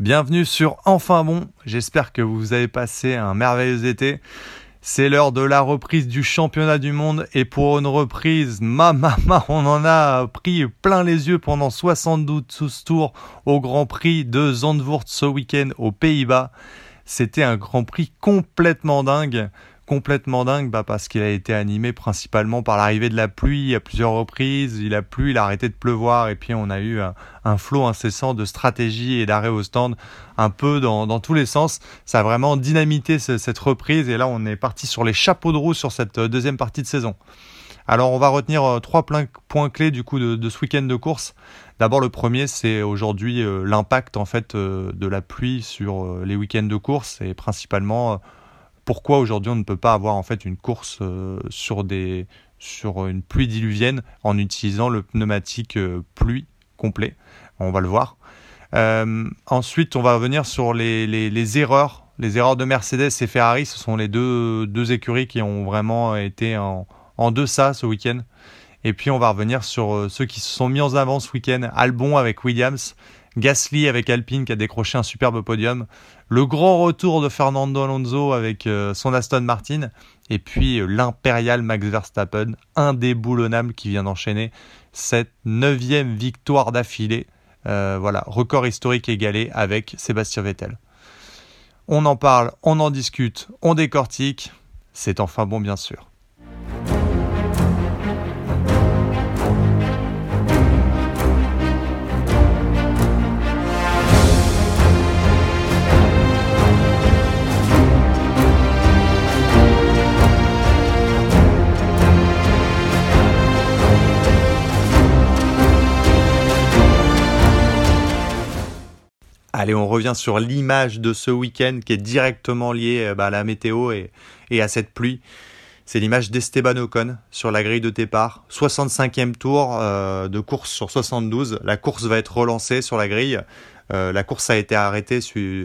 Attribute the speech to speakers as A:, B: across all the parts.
A: Bienvenue sur Enfin Bon, j'espère que vous avez passé un merveilleux été. C'est l'heure de la reprise du championnat du monde et pour une reprise, ma maman, on en a pris plein les yeux pendant 72 tours au Grand Prix de Zandvoort ce week-end aux Pays-Bas. C'était un Grand Prix complètement dingue complètement dingue bah, parce qu'il a été animé principalement par l'arrivée de la pluie à plusieurs reprises. Il a plu, il a arrêté de pleuvoir et puis on a eu un, flot incessant de stratégie et d'arrêt au stand un peu dans, tous les sens. Ça a vraiment dynamité cette reprise et là on est parti sur les chapeaux de roue sur cette euh, deuxième partie de saison. Alors on va retenir euh, trois points clés du coup de, ce week-end de course. D'abord le premier c'est aujourd'hui euh, l'impact en fait de la pluie sur les week-ends de course et principalement pourquoi aujourd'hui on ne peut pas avoir en fait une course euh, sur, des, sur une pluie diluvienne en utilisant le pneumatique euh, pluie complet? On va le voir. Euh, ensuite, on va revenir sur les, les, erreurs. Les erreurs de Mercedes et Ferrari, ce sont les deux, deux écuries qui ont vraiment été en, en deçà ce week-end. Et puis on va revenir sur ceux qui se sont mis en avant ce week-end. Albon avec Williams, Gasly avec Alpine qui a décroché un superbe podium, le grand retour de Fernando Alonso avec euh, son Aston Martin, et puis euh, l'impérial Max Verstappen, indéboulonnable qui vient d'enchaîner cette neuvième victoire d'affilée. Euh, voilà, record historique égalé avec Sébastien Vettel. On en parle, on en discute, on décortique, c'est enfin bon bien sûr. Allez, on revient sur l'image de ce week-end qui est directement liée euh, bah, à la météo et, à cette pluie. C'est l'image d'Esteban Ocon sur la grille de départ. 65e tour euh, de course sur 72. La course va être relancée sur la grille. Euh, la course a été arrêtée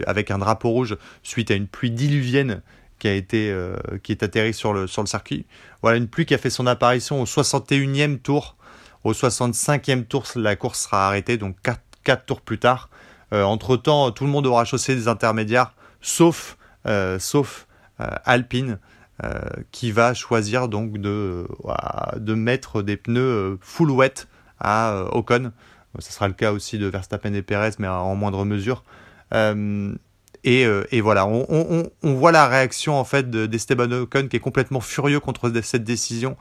A: avec un drapeau rouge suite à une pluie diluvienne qui a été qui est atterrie sur le, sur circuit. Voilà une pluie qui a fait son apparition au 61e tour. Au 65e tour, la course sera arrêtée, donc 4, 4 tours plus tard. Euh, entre-temps, tout le monde aura chaussé des intermédiaires, sauf, euh, euh, Alpine, qui va choisir donc de, mettre des pneus full wet à Ocon. Ce sera le cas aussi de Verstappen et Perez, mais en moindre mesure. Et, voilà, on, voit la réaction en fait d'Esteban Ocon qui est complètement furieux contre cette décision.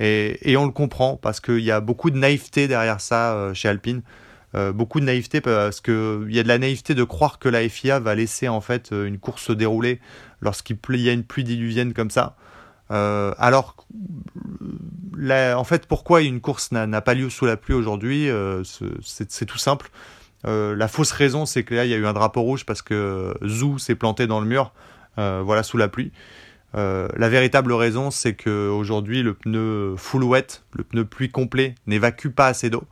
A: Et on le comprend parce qu'il y a beaucoup de naïveté derrière ça chez Alpine. Euh, beaucoup de naïveté parce qu'il y a de la naïveté de croire que la FIA va laisser en fait euh, une course se dérouler lorsqu'il y a une pluie diluvienne comme ça. Euh, alors, en fait, pourquoi une course n'a pas lieu sous la pluie aujourd'hui C'est tout simple. la fausse raison, c'est que là, il y a eu un drapeau rouge parce que Zou s'est planté dans le mur, voilà, sous la pluie. la véritable raison, c'est qu'aujourd'hui, le pneu full wet, le pneu pluie complet, n'évacue pas assez d'eau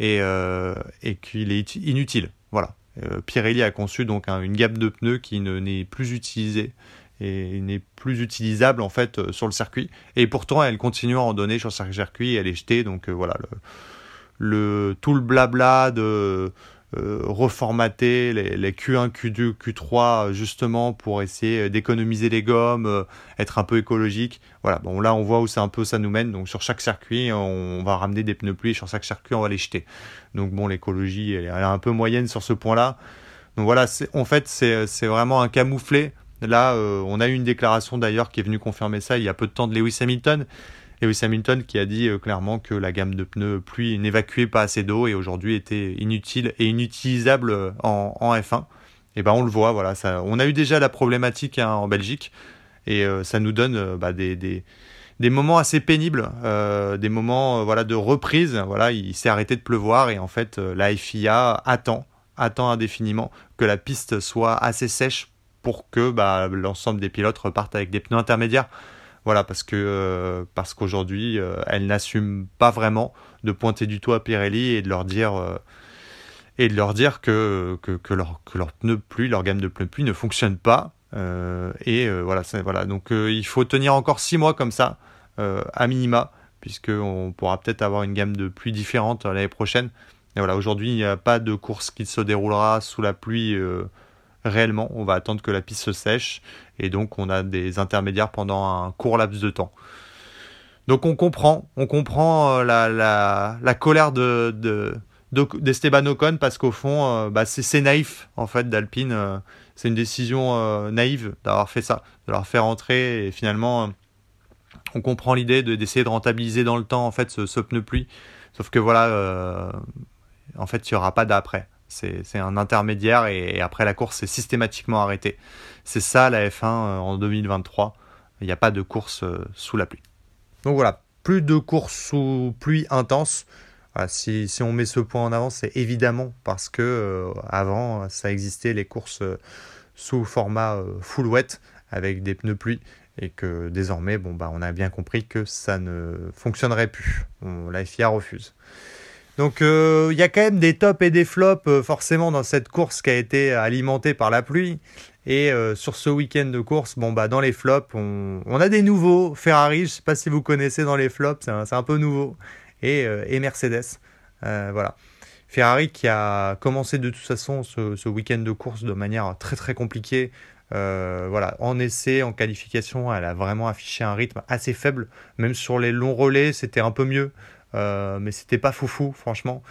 A: et, euh, et qu'il est inutile. Voilà. Euh, Pirelli a conçu donc une gamme de pneus qui n'est plus utilisée et n'est plus utilisable en fait euh, sur le circuit. Et pourtant, elle continue à en donner sur le circuit et elle est jetée. Donc voilà, le, tout le blabla de euh, reformater les, Q1, Q2, Q3 justement pour essayer d'économiser les gommes, euh, être un peu écologique. Voilà, bon là on voit où c'est un peu ça nous mène. Donc sur chaque circuit, on va ramener des pneus pluie, sur chaque circuit on va les jeter. Donc bon, l'écologie elle, est un peu moyenne sur ce point-là. Donc voilà, en fait c'est vraiment un camouflet. Là, euh, on a eu une déclaration d'ailleurs qui est venue confirmer ça il y a peu de temps de Lewis Hamilton Lewis Hamilton qui a dit euh, clairement que la gamme de pneus pluie n'évacuait pas assez d'eau et aujourd'hui était inutile et inutilisable euh, en, F1. Et ben on le voit, voilà, on a eu déjà la problématique hein, en Belgique et euh, ça nous donne bah, des, des, des, moments assez pénibles, des moments voilà de reprise. Voilà, il s'est arrêté de pleuvoir et en fait la FIA attend, attend indéfiniment que la piste soit assez sèche pour que bah, l'ensemble des pilotes repartent avec des pneus intermédiaires. Voilà, parce que euh, parce qu'aujourd'hui, euh, elle n'assume pas vraiment de pointer du doigt Pirelli et de leur dire euh, et de leur dire que, que, que, leur, que leur pluie, leur gamme de pneus pluie ne fonctionne pas. et voilà, voilà. Donc il faut tenir encore six mois comme ça, à minima, puisqu'on pourra peut-être avoir une gamme de pluie différente l'année prochaine. Et voilà, aujourd'hui, il n'y a pas de course qui se déroulera sous la pluie réellement. On va attendre que la piste se sèche et donc on a des intermédiaires pendant un court laps de temps. Donc on comprend, on comprend la, la, colère de, d'Esteban Ocon parce qu'au fond, bah, c'est naïf en fait d'Alpine. c'est une décision naïve d'avoir fait ça, de leur faire entrer et finalement on comprend l'idée d'essayer de, rentabiliser dans le temps en fait ce, pneu pluie. Sauf que voilà, euh, en fait, il n'y aura pas d'après. C'est un intermédiaire et, après la course, c'est systématiquement arrêté. C'est ça la F1 euh, en 2023. Il n'y a pas de course euh, sous la pluie. Donc voilà, plus de courses sous pluie intense. si, on met ce point en avant, c'est évidemment parce que avant, ça existait les courses sous format full wet avec des pneus pluie et que désormais, bon, bah, on a bien compris que ça ne fonctionnerait plus. la FIA refuse. Donc euh, il y a quand même des tops et des flops euh, forcément dans cette course qui a été alimentée par la pluie. Et euh, sur ce week-end de course, bon bah dans les flops, on, a des nouveaux. Ferrari, je ne sais pas si vous connaissez dans les flops, c'est un, peu nouveau. Et, Mercedes, voilà. Ferrari qui a commencé de toute façon ce, week-end de course de manière très très compliquée voilà, en essai, en qualification, elle a vraiment affiché un rythme assez faible. Même sur les longs relais, c'était un peu mieux, mais c'était pas foufou, franchement.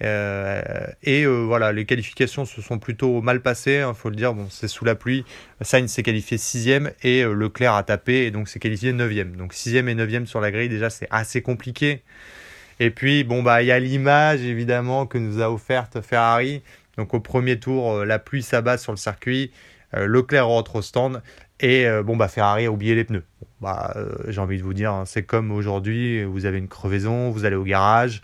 A: Euh, et voilà, les qualifications se sont plutôt mal passées, il hein, faut le dire. Bon, c'est sous la pluie. Sainz s'est qualifié 6 et Leclerc a tapé et donc s'est qualifié 9 Donc 6 et 9 sur la grille, déjà, c'est assez compliqué. Et puis, bon, bah, il y a l'image évidemment que nous a offerte Ferrari. Donc au premier tour, la pluie s'abat sur le circuit. Euh, Leclerc rentre au stand et euh, bon bah Ferrari a oublié les pneus. bah, euh, j'ai envie de vous dire, hein, c'est comme aujourd'hui, vous avez une crevaison, vous allez au garage.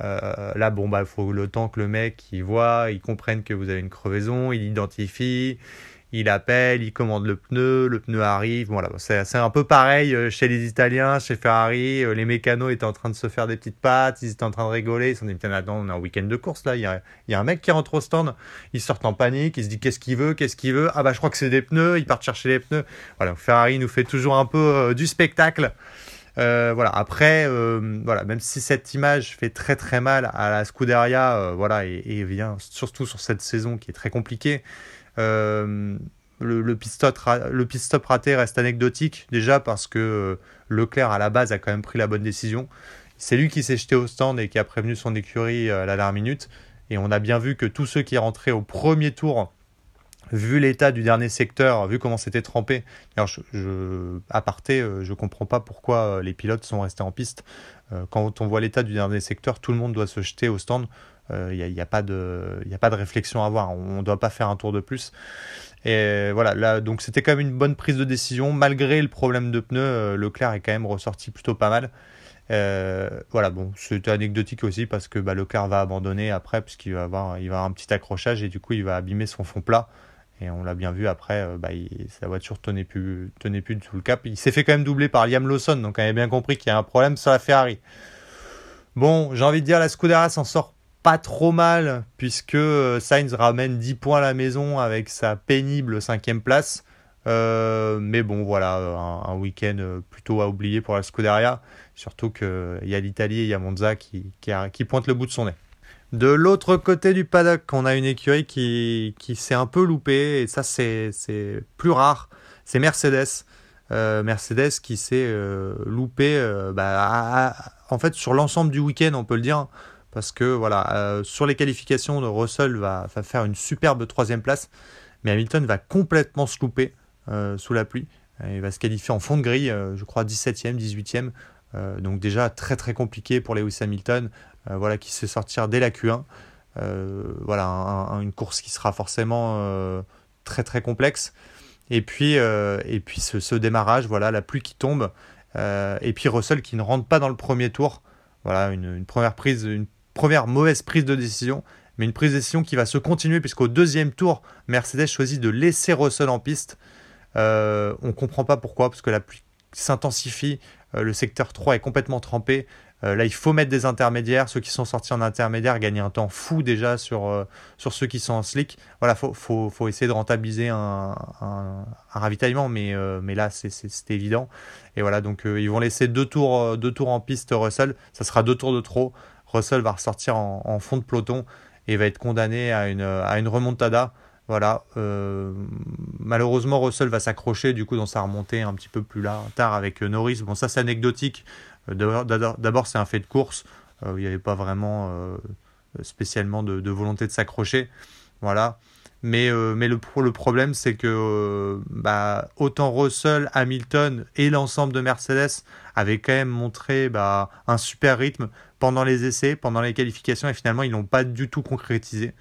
A: là, bon, bah, il faut le temps que le mec il voit, il comprenne que vous avez une crevaison, il identifie, il appelle, il commande le pneu, le pneu arrive. Voilà, c'est un peu pareil euh, chez les Italiens, chez Ferrari. Euh, les mécanos étaient en train de se faire des petites pattes, ils étaient en train de rigoler. Ils se sont dit, attends, on est en week-end de course là. Il y, a, un mec qui rentre au stand, il sort en panique, il se dit qu'est-ce qu'il veut, qu'est-ce qu'il veut? Ah bah je crois que c'est des pneus, ils partent chercher les pneus. Voilà, Ferrari nous fait toujours un peu euh, du spectacle. voilà. Après, voilà, même si cette image fait très très mal à la Scuderia, voilà, et, et, vient surtout sur cette saison qui est très compliquée. Euh, le, le, raté reste anecdotique, déjà parce que euh, Leclerc à la base a quand même pris la bonne décision. C'est lui qui s'est jeté au stand et qui a prévenu son écurie euh, à la dernière minute. Et on a bien vu que tous ceux qui rentraient au premier tour, vu l'état du dernier secteur, vu comment c'était trempé, alors je, je, à parté, je ne comprends pas pourquoi les pilotes sont restés en piste. Quand on voit l'état du dernier secteur, tout le monde doit se jeter au stand il euh, n'y a, pas de, a pas de réflexion à avoir. On ne doit pas faire un tour de plus. Et voilà, là, donc c'était quand même une bonne prise de décision. Malgré le problème de pneus, euh, Leclerc est quand même ressorti plutôt pas mal. Euh, voilà, bon, c'était anecdotique aussi parce que bah, Leclerc va abandonner après, puisqu'il va, va avoir un petit accrochage et du coup, il va abîmer son fond plat. Et on l'a bien vu après, bah, sa voiture tenait plus, tenait plus tout le cap. Il s'est fait quand même doubler par Liam Lawson, donc on avait bien compris qu'il y a un problème sur la Ferrari. Bon, j'ai envie de dire, la Scuderia s'en sort pas trop mal, puisque euh, Sainz ramène 10 points à la maison avec sa pénible cinquième place. Euh, mais bon, voilà, un, week-end euh, plutôt à oublier pour la Scuderia. Surtout qu'il y a l'Italie et il y a Monza qui, qui, pointe le bout de son nez. De l'autre côté du paddock, on a une écurie qui, s'est un peu loupée, et ça c'est plus rare, c'est Mercedes. Mercedes qui s'est loupé bah, en fait sur l'ensemble du week-end, on peut le dire parce que voilà, euh, sur les qualifications, Russell va, faire une superbe troisième place, mais Hamilton va complètement se louper euh, sous la pluie. Il va se qualifier en fond de grille, euh, je crois 17e, 18e. donc déjà très très compliqué pour Lewis Hamilton, voilà, qui sait sortir dès la Q1. voilà, une course qui sera forcément très très complexe. Et puis, et puis ce, démarrage, voilà, la pluie qui tombe, et puis Russell qui ne rentre pas dans le premier tour. Voilà, une, une première prise, une première mauvaise prise de décision, mais une prise de décision qui va se continuer puisqu'au deuxième tour, Mercedes choisit de laisser Russell en piste. Euh, on ne comprend pas pourquoi, parce que la pluie s'intensifie, euh, le secteur 3 est complètement trempé. Euh, là, il faut mettre des intermédiaires. Ceux qui sont sortis en intermédiaire gagnent un temps fou déjà sur, sur ceux qui sont en slick. Voilà, il faut, faut, essayer de rentabiliser un, ravitaillement, mais, mais là, c'est évident. Et voilà, donc ils vont laisser deux tours, deux tours en piste Russell. Ça sera deux tours de trop. Russell va ressortir en, fond de peloton et va être condamné à une, remontada. Voilà. malheureusement, Russell va s'accrocher du coup dans sa remontée un petit peu plus tard avec Norris. Bon, ça c'est anecdotique. D'abord, c'est un fait de course. il n'y avait pas vraiment spécialement de, volonté de s'accrocher. Voilà. Mais, euh, mais le, le problème, c'est que euh, bah, autant Russell, Hamilton et l'ensemble de Mercedes avaient quand même montré bah, un super rythme pendant les essais, pendant les qualifications, et finalement, ils n'ont pas du tout concrétisé.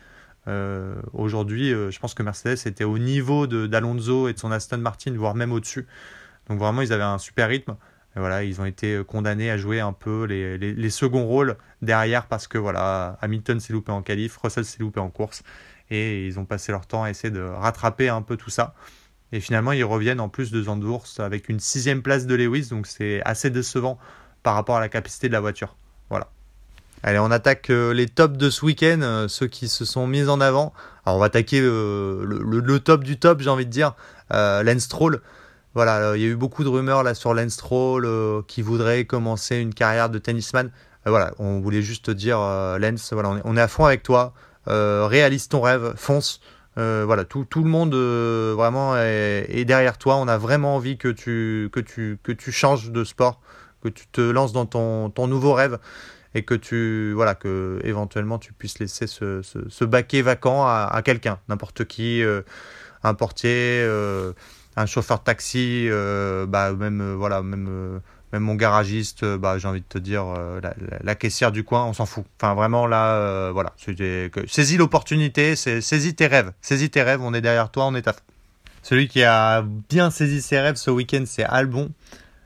A: Euh, aujourd'hui, je pense que Mercedes était au niveau d'Alonso et de son Aston Martin, voire même au-dessus. Donc vraiment, ils avaient un super rythme. Voilà, ils ont été condamnés à jouer un peu les, seconds rôles derrière parce que voilà, Hamilton s'est loupé en qualif, Russell s'est loupé en course et ils ont passé leur temps à essayer de rattraper un peu tout ça. Et finalement, ils reviennent en plus de Zandvoort avec une sixième place de Lewis, donc c'est assez décevant par rapport à la capacité de la voiture. Voilà. Allez, on attaque euh, les tops de ce week-end, euh, ceux qui se sont mis en avant. Alors, on va attaquer euh, le, top du top, j'ai envie de dire, Stroll. Voilà, il y a eu beaucoup de rumeurs là sur Lance Stroll qui voudrait commencer une carrière de tennisman. voilà, on voulait juste dire, Lance, voilà, on est à fond avec toi. Euh, réalise ton rêve, fonce. Euh, voilà, tout, tout, le monde euh, vraiment est, derrière toi. On a vraiment envie que tu, que, tu, que tu changes de sport, que tu te lances dans ton, ton nouveau rêve et que tu voilà que éventuellement tu puisses laisser ce, ce, baquet vacant à, quelqu'un, n'importe qui, un portier, un chauffeur de taxi, bah même voilà même même mon garagiste, euh, bah, j'ai envie de te dire, euh, la, caissière du coin, on s'en fout. Enfin, vraiment, là, euh, voilà. Saisis l'opportunité, saisis tes rêves. Saisis tes rêves, on est derrière toi, on est à Celui qui a bien saisi ses rêves ce week-end, c'est Albon.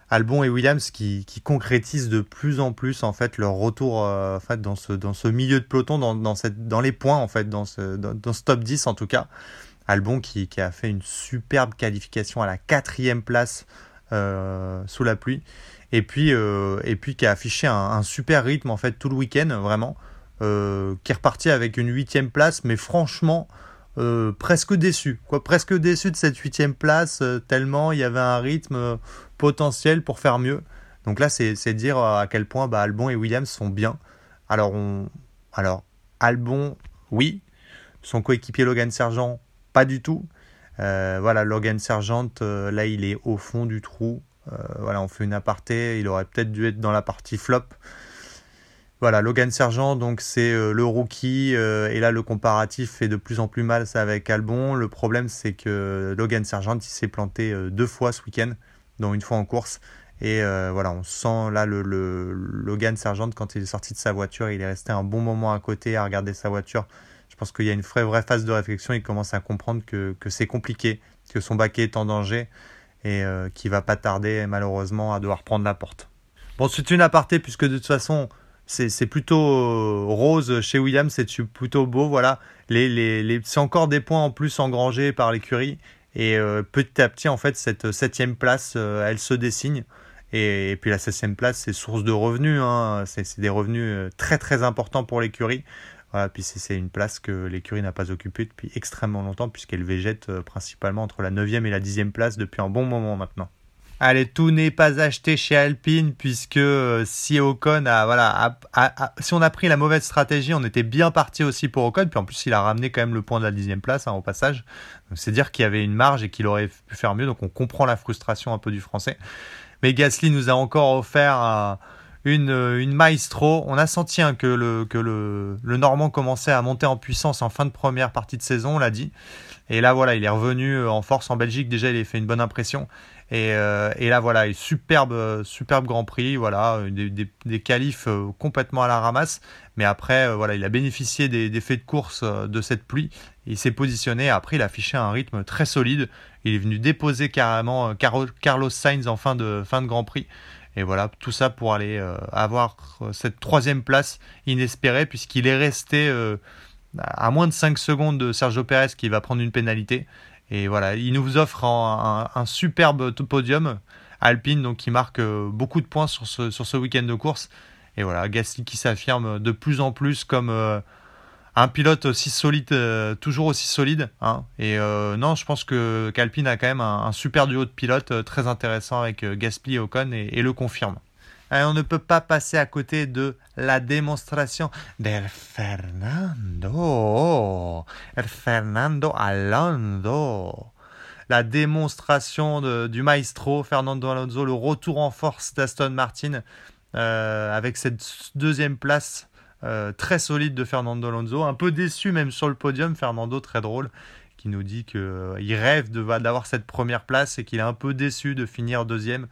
A: Albon et Williams qui, qui, concrétisent de plus en plus en fait leur retour en dans, ce, dans milieu de peloton, dans, dans, dans les points en fait, dans ce, dans, ce top 10 en tout cas. Albon qui, a fait une superbe qualification à la quatrième place sous la pluie et puis, euh, et puis qui a affiché un, super rythme en fait tout le week-end, vraiment, euh, qui est reparti avec une huitième place, mais franchement, euh, presque déçu, quoi, presque déçu de cette huitième place, tellement il y avait un rythme potentiel pour faire mieux. Donc là, c'est dire à quel point bah, Albon et Williams sont bien. Alors, on, alors Albon, oui. Son coéquipier Logan Sergent, pas du tout. voilà, Logan Sergent, là, il est au fond du trou. Euh, voilà, on fait une aparté. Il aurait peut-être dû être dans la partie flop. Voilà, Logan Sergent, donc c'est euh, le rookie, euh, et là le comparatif fait de plus en plus mal, ça avec Albon. Le problème c'est que Logan Sergent, il s'est planté deux fois ce week-end, dont une fois en course. Et voilà, on sent là le, Logan Sergent, quand il est sorti de sa voiture, il est resté un bon moment à côté à regarder sa voiture. Je pense qu'il y a une vraie, phase de réflexion, il commence à comprendre que, c'est compliqué, que son baquet est en danger et euh, qui va pas tarder malheureusement à devoir prendre la porte. Bon, c'est une aparté puisque de toute façon c'est plutôt euh, rose chez Williams, c'est plutôt beau. Voilà, c'est encore des points en plus engrangés par l'écurie et euh, petit à petit en fait cette septième place elle se dessine. Et, puis la septième place, c'est source de revenus. Hein. C'est des revenus très très importants pour l'écurie. Voilà, puis c'est une place que l'écurie n'a pas occupée depuis extrêmement longtemps, puisqu'elle végète euh, principalement entre la 9e et la 10e place depuis un bon moment maintenant. Allez, tout n'est pas acheté chez Alpine puisque euh, si Ocon a voilà, si on a pris la mauvaise stratégie, on était bien parti aussi pour Ocon. Puis en plus, il a ramené quand même le point de la dixième place hein, au passage. c'est dire qu'il y avait une marge et qu'il aurait pu faire mieux. Donc on comprend la frustration un peu du français. Mais Gasly nous a encore offert un, une, euh, une maestro. On a senti hein, que, le, Normand commençait à monter en puissance en fin de première partie de saison, on l'a dit. Et là, voilà, il est revenu euh, en force en Belgique. Déjà, il a fait une bonne impression. Et, euh, là, voilà, superbe, superbe Grand Prix. Voilà, des, qualifs complètement à la ramasse. Mais après, voilà, il a bénéficié des, des faits de course de cette pluie. Il s'est positionné. Après, il a affiché un rythme très solide. Il est venu déposer carrément Carlos Sainz en fin de, fin de Grand Prix. Et voilà, tout ça pour aller euh, avoir euh, cette troisième place inespérée, puisqu'il est resté euh, à moins de 5 secondes de Sergio Pérez qui va prendre une pénalité. Et voilà, il nous offre un, superbe podium. Alpine, donc qui marque beaucoup de points sur ce, sur ce week-end de course. Et voilà, Gasly qui s'affirme de plus en plus comme un pilote aussi solide, euh, toujours aussi solide. Hein. Et euh, non, je pense que qu'Alpine a quand même un, super duo de pilotes euh, très intéressant avec Gasly et Ocon et, le confirme. On ne peut pas passer à côté de la démonstration de Fernando. Fernando Alonso. La démonstration du maestro Fernando Alonso, le retour en force d'Aston Martin avec cette deuxième place euh, très solide de Fernando Alonso. Un peu déçu même sur le podium, Fernando très drôle qui nous dit qu'il euh, rêve d'avoir cette première place et qu'il est un peu déçu de finir deuxième.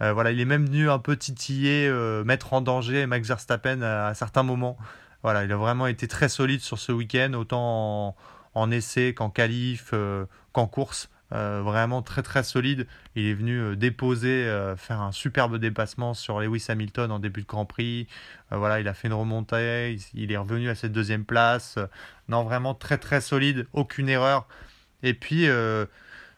A: Euh, voilà, il est même venu un peu titiller, mettre en danger Max Verstappen à, certains moments. Voilà, il a vraiment été très solide sur ce week-end, autant en, essai qu'en qualif, qu'en course. Vraiment très très solide. Il est venu déposer, faire un superbe dépassement sur Lewis Hamilton en début de Grand Prix. voilà, il a fait une remontée, il, est revenu à cette deuxième place. non, vraiment très très solide, aucune erreur. Et puis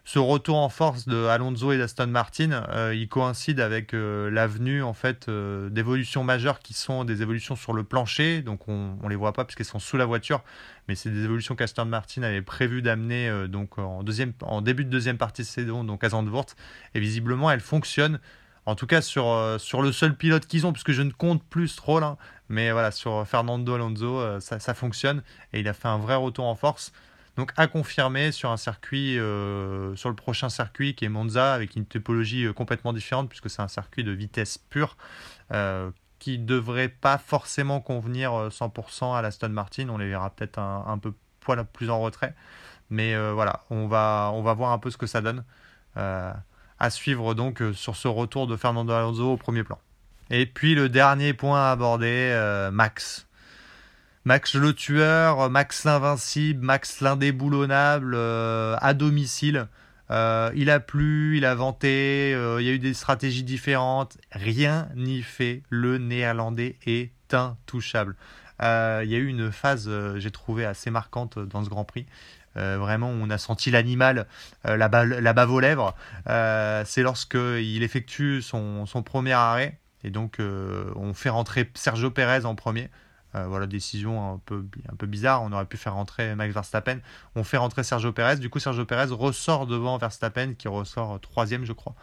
A: ce retour en force de Alonso et d'Aston Martin, euh, il coïncide avec euh, l'avenue en fait euh, d'évolutions majeures qui sont des évolutions sur le plancher, donc on, ne les voit pas puisqu'elles sont sous la voiture, mais c'est des évolutions qu'Aston Martin avait prévu d'amener donc en début de deuxième partie de saison, donc à Zandvoort, et visiblement elles fonctionnent. En tout cas sur, le seul pilote qu'ils ont, puisque je ne compte plus trop là, mais voilà sur Fernando Alonso, ça fonctionne et il a fait un vrai retour en force. Donc à confirmer sur un circuit, euh, sur le prochain circuit qui est Monza avec une topologie euh, complètement différente puisque c'est un circuit de vitesse pure euh, qui devrait pas forcément convenir 100% à la Stone Martin. On les verra peut-être un, peu plus en retrait, mais voilà, on va on va voir un peu ce que ça donne. à suivre donc sur ce retour de Fernando Alonso au premier plan. Et puis le dernier point à aborder, Max. Max le tueur, Max l'invincible, Max l'indéboulonnable, euh, à domicile. Euh, il a plu, il a vanté, euh, il y a eu des stratégies différentes. Rien n'y fait. Le néerlandais est intouchable. il y a eu une phase, j'ai trouvé assez marquante dans ce Grand Prix. vraiment, on a senti l'animal, la, bave aux lèvres. C'est lorsqu'il effectue son, son, premier arrêt. Et donc, on fait rentrer Sergio Pérez en premier. Euh, voilà, décision un peu, un peu bizarre. On aurait pu faire rentrer Max Verstappen. On fait rentrer Sergio Perez. Du coup, Sergio Perez ressort devant Verstappen, qui ressort troisième, je crois.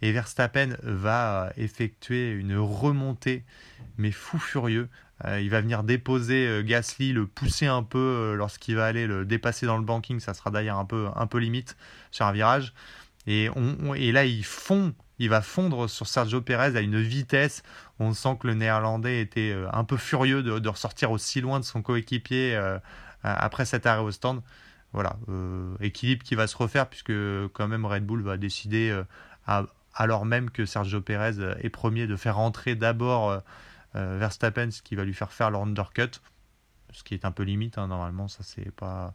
A: Et Verstappen va euh, effectuer une remontée, mais fou furieux. Euh, il va venir déposer Gasly, le pousser un peu lorsqu'il va aller le dépasser dans le banking. Ça sera d'ailleurs un peu, un peu limite sur un virage. Et, on, et là, il fond il va fondre sur Sergio Perez à une vitesse. On sent que le néerlandais était euh, un peu furieux de, ressortir aussi loin de son coéquipier euh, après cet arrêt au stand. Voilà, euh, équilibre qui va se refaire puisque quand même Red Bull va décider, alors même que Sergio Perez est premier, de faire rentrer d'abord Verstappen, ce qui va lui faire faire le undercut, ce qui est un peu limite. Hein, normalement, ça c'est pas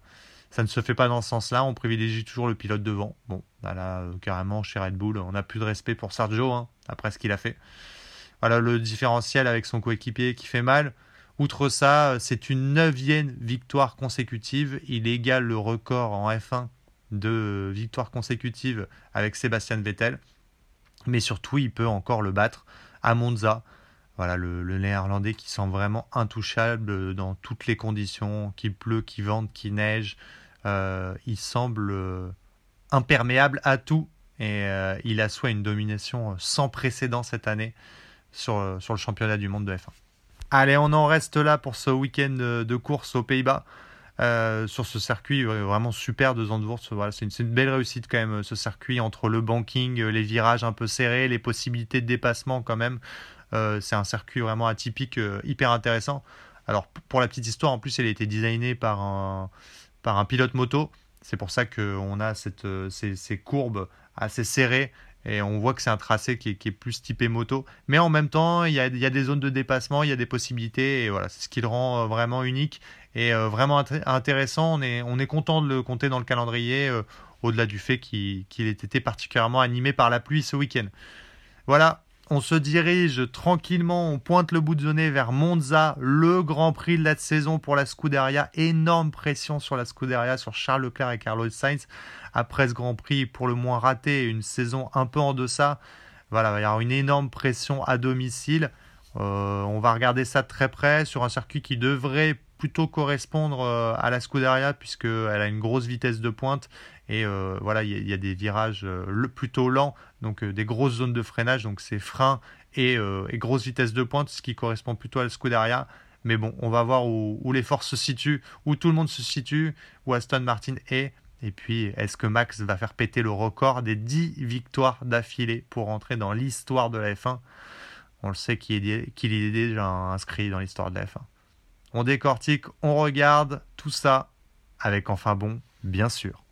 A: ça ne se fait pas dans ce sens-là. On privilégie toujours le pilote devant. Bon, bah là, euh, carrément, chez Red Bull, on n'a plus de respect pour Sergio, hein, après ce qu'il a fait. Voilà le différentiel avec son coéquipier qui fait mal. Outre ça, c'est une neuvième victoire consécutive. Il égale le record en F1 de victoires consécutives avec Sébastien Vettel. Mais surtout, il peut encore le battre à Monza. Voilà, le, néerlandais qui semble vraiment intouchable dans toutes les conditions, qu'il pleut, qu'il vente, qu'il neige. Euh, il semble euh, imperméable à tout et euh, il a soit une domination sans précédent cette année sur, le championnat du monde de F1. Allez, on en reste là pour ce week-end de, course aux Pays-Bas. sur ce circuit vraiment super de Zandvoort. Voilà, c'est une, belle réussite quand même ce circuit entre le banking, les virages un peu serrés, les possibilités de dépassement quand même. C'est un circuit vraiment atypique, hyper intéressant. Alors pour la petite histoire, en plus, elle a été designée par un, par un pilote moto. C'est pour ça qu'on a cette, euh, ces, courbes assez serrées et on voit que c'est un tracé qui est, plus typé moto. Mais en même temps, il y, a, des zones de dépassement, il y a des possibilités et voilà, c'est ce qui le rend euh, vraiment unique et euh, vraiment intéressant. On est, on est content de le compter dans le calendrier au-delà du fait qu'il ait été particulièrement animé par la pluie ce week-end. Voilà, on se dirige tranquillement, on pointe le bout de nez vers Monza, le Grand Prix de la saison pour la Scuderia. Énorme pression sur la Scuderia, sur Charles Leclerc et Carlos Sainz. Après ce Grand Prix, pour le moins raté, une saison un peu en deçà. Voilà, il va y avoir une énorme pression à domicile. Euh, on va regarder ça de très près sur un circuit qui devrait plutôt correspondre euh, à la Scuderia puisqu'elle a une grosse vitesse de pointe et euh, voilà il y, a des virages plutôt lents donc des grosses zones de freinage donc ces freins et, grosse vitesse de pointe, ce qui correspond plutôt à la Scuderia. Mais bon, on va voir où, les forces se situent, où tout le monde se situe, où Aston Martin est. Et puis, est-ce que Max va faire péter le record des 10 victoires d'affilée pour rentrer dans l'histoire de la F1 On le sait qu'il est, déjà inscrit dans l'histoire de la F1. On décortique, on regarde tout ça avec enfin bon, bien sûr.